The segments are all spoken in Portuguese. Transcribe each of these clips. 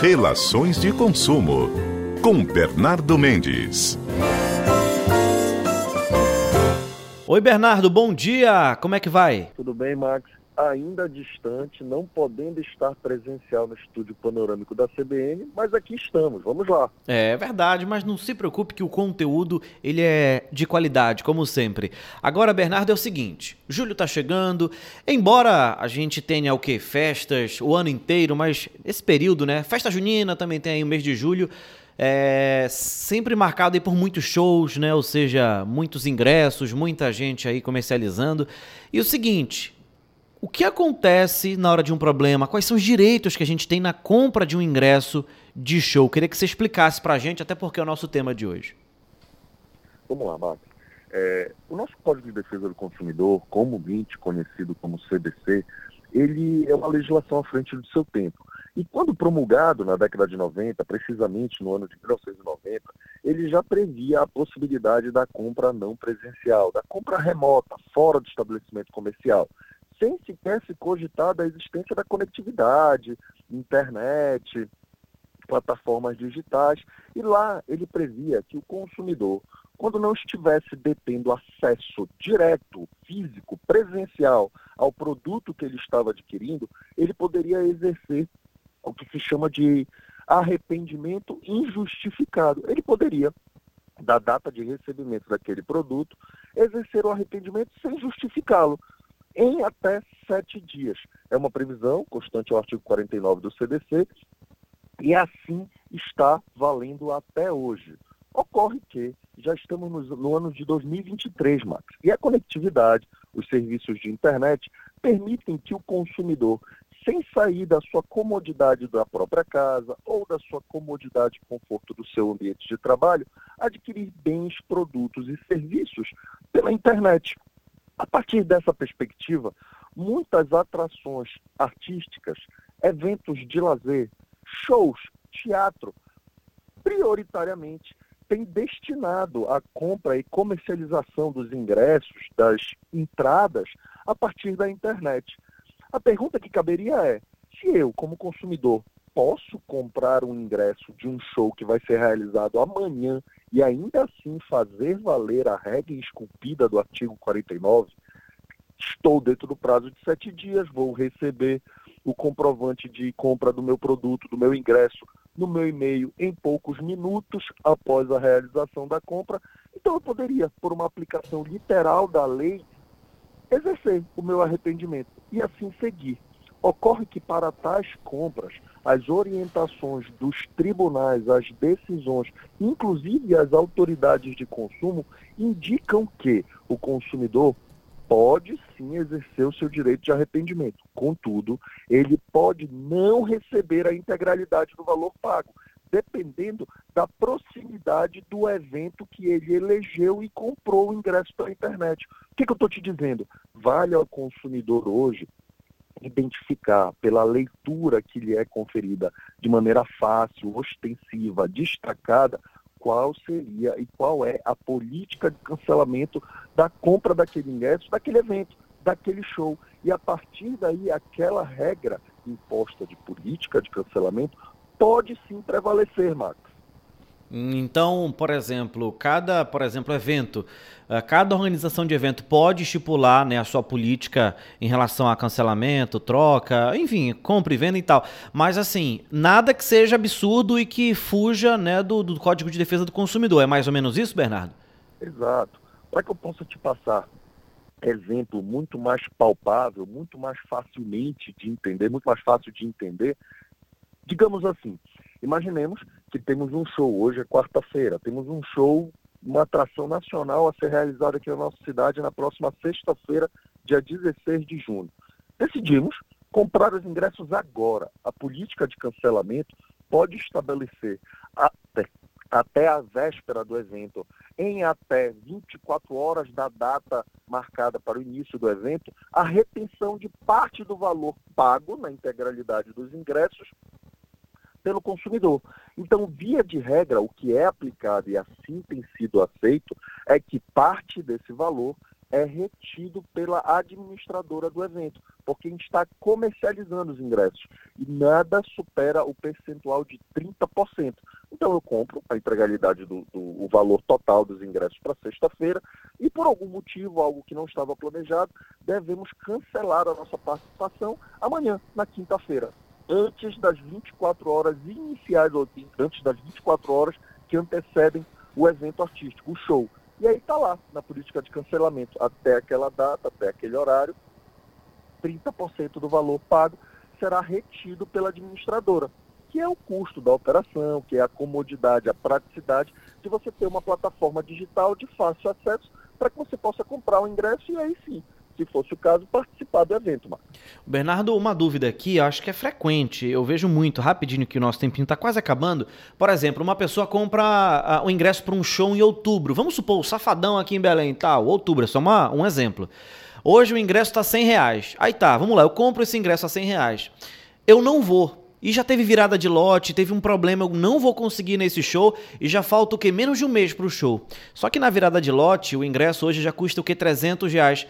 Relações de consumo com Bernardo Mendes. Oi Bernardo, bom dia. Como é que vai? Tudo bem, Max? Ainda distante, não podendo estar presencial no estúdio panorâmico da CBN, mas aqui estamos, vamos lá. É verdade, mas não se preocupe que o conteúdo ele é de qualidade, como sempre. Agora, Bernardo, é o seguinte, julho tá chegando, embora a gente tenha o que? Festas o ano inteiro, mas esse período, né? Festa junina também tem aí o mês de julho, é sempre marcado por muitos shows, né? Ou seja, muitos ingressos, muita gente aí comercializando. E o seguinte, o que acontece na hora de um problema? Quais são os direitos que a gente tem na compra de um ingresso de show? Queria que você explicasse para a gente, até porque é o nosso tema de hoje. Vamos lá, Marcos. É, o nosso Código de Defesa do Consumidor, comumente conhecido como CDC, ele é uma legislação à frente do seu tempo. E quando promulgado na década de 90, precisamente no ano de 1990, ele já previa a possibilidade da compra não presencial, da compra remota, fora do estabelecimento comercial sem sequer se cogitar da existência da conectividade, internet, plataformas digitais. E lá ele previa que o consumidor, quando não estivesse detendo acesso direto, físico, presencial ao produto que ele estava adquirindo, ele poderia exercer o que se chama de arrependimento injustificado. Ele poderia, da data de recebimento daquele produto, exercer o arrependimento sem justificá-lo em até sete dias. É uma previsão constante ao artigo 49 do CDC e assim está valendo até hoje. Ocorre que já estamos no, no ano de 2023, Max, e a conectividade, os serviços de internet permitem que o consumidor, sem sair da sua comodidade da própria casa ou da sua comodidade e conforto do seu ambiente de trabalho, adquirir bens, produtos e serviços pela internet. A partir dessa perspectiva, muitas atrações artísticas, eventos de lazer, shows, teatro, prioritariamente têm destinado a compra e comercialização dos ingressos, das entradas, a partir da internet. A pergunta que caberia é: se eu, como consumidor, posso comprar um ingresso de um show que vai ser realizado amanhã e ainda assim fazer valer a regra esculpida do artigo 49, estou dentro do prazo de sete dias, vou receber o comprovante de compra do meu produto, do meu ingresso, no meu e-mail em poucos minutos após a realização da compra. Então eu poderia, por uma aplicação literal da lei, exercer o meu arrependimento e assim seguir. Ocorre que para tais compras, as orientações dos tribunais, as decisões, inclusive as autoridades de consumo, indicam que o consumidor pode sim exercer o seu direito de arrependimento. Contudo, ele pode não receber a integralidade do valor pago, dependendo da proximidade do evento que ele elegeu e comprou o ingresso pela internet. O que, que eu estou te dizendo? Vale ao consumidor hoje identificar pela leitura que lhe é conferida de maneira fácil, ostensiva, destacada, qual seria e qual é a política de cancelamento da compra daquele ingresso, daquele evento, daquele show. E a partir daí, aquela regra imposta de política de cancelamento pode sim prevalecer, Marcos. Então, por exemplo, cada, por exemplo, evento, eh, cada organização de evento pode estipular né, a sua política em relação a cancelamento, troca, enfim, compra e venda e tal. Mas assim, nada que seja absurdo e que fuja né, do, do Código de Defesa do Consumidor. É mais ou menos isso, Bernardo? Exato. Para que eu possa te passar exemplo muito mais palpável, muito mais facilmente de entender, muito mais fácil de entender, digamos assim, Imaginemos que temos um show, hoje é quarta-feira, temos um show, uma atração nacional a ser realizada aqui na nossa cidade na próxima sexta-feira, dia 16 de junho. Decidimos comprar os ingressos agora. A política de cancelamento pode estabelecer até, até a véspera do evento, em até 24 horas da data marcada para o início do evento, a retenção de parte do valor pago na integralidade dos ingressos pelo consumidor. Então, via de regra, o que é aplicado e assim tem sido aceito é que parte desse valor é retido pela administradora do evento, porque a gente está comercializando os ingressos e nada supera o percentual de 30%. Então eu compro a integralidade do, do o valor total dos ingressos para sexta-feira e por algum motivo, algo que não estava planejado, devemos cancelar a nossa participação amanhã, na quinta-feira, antes das 24 horas iniciais, ou antes das 24 horas que antecedem o evento artístico, o show. E aí está lá, na política de cancelamento, até aquela data, até aquele horário, 30% do valor pago será retido pela administradora, que é o custo da operação, que é a comodidade, a praticidade de você ter uma plataforma digital de fácil acesso para que você possa comprar o ingresso e aí sim se fosse o caso, participar do evento, Marcos. Bernardo, uma dúvida aqui, acho que é frequente, eu vejo muito, rapidinho que o nosso tempinho está quase acabando. Por exemplo, uma pessoa compra o ingresso para um show em outubro, vamos supor, o Safadão aqui em Belém, tal, tá, outubro, é só uma, um exemplo. Hoje o ingresso está 100 reais. Aí tá, vamos lá, eu compro esse ingresso a 100 reais. Eu não vou, e já teve virada de lote, teve um problema, eu não vou conseguir nesse show e já falta o que? Menos de um mês para o show. Só que na virada de lote, o ingresso hoje já custa o que? 300 reais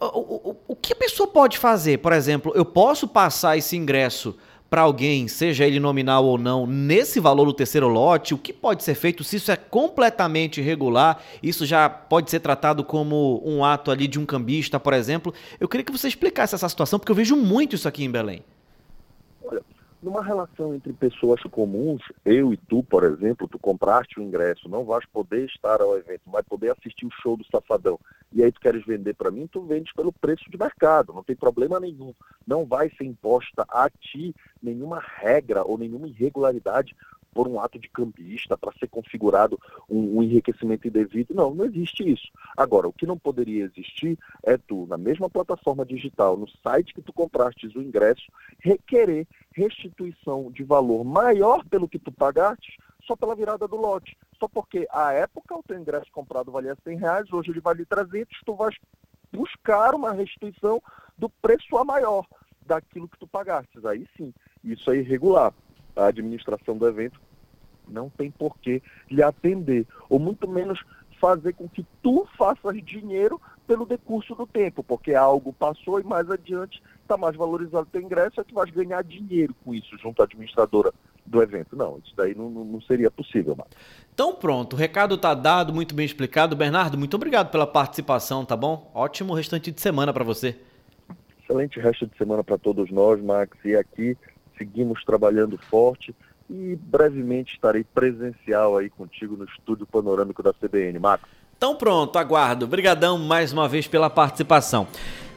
o, o, o que a pessoa pode fazer? Por exemplo, eu posso passar esse ingresso para alguém, seja ele nominal ou não, nesse valor do terceiro lote, o que pode ser feito se isso é completamente irregular, isso já pode ser tratado como um ato ali de um cambista, por exemplo. Eu queria que você explicasse essa situação, porque eu vejo muito isso aqui em Belém. Numa relação entre pessoas comuns, eu e tu, por exemplo, tu compraste o ingresso, não vais poder estar ao evento, vai poder assistir o show do Safadão, e aí tu queres vender para mim, tu vendes pelo preço de mercado, não tem problema nenhum. Não vai ser imposta a ti nenhuma regra ou nenhuma irregularidade por um ato de cambista para ser configurado um, um, enriquecimento indevido. Não, não existe isso. Agora, o que não poderia existir é tu, na mesma plataforma digital, no site que tu compraste o ingresso, requerer restituição de valor maior pelo que tu pagaste só pela virada do lote. Só porque à época o teu ingresso comprado valia 100 reais, hoje ele vale 300, tu vais buscar uma restituição do preço a maior daquilo que tu pagaste. Aí sim, isso é irregular a administração do evento não tem por que lhe atender, ou muito menos fazer com que tu faças dinheiro pelo decurso do tempo, porque algo passou e mais adiante está mais valorizado o teu ingresso, é que vais ganhar dinheiro com isso junto à administradora do evento. Não, isso daí não, não seria possível, Marcos. Então pronto, o recado está dado, muito bem explicado. Bernardo, muito obrigado pela participação, tá bom? Ótimo restante de semana para você. Excelente resto de semana para todos nós, Max, e aqui seguimos trabalhando forte e brevemente estarei presencial aí contigo no estúdio panorâmico da CBN. Marcos. Então pronto, aguardo. Obrigadão mais uma vez pela participação.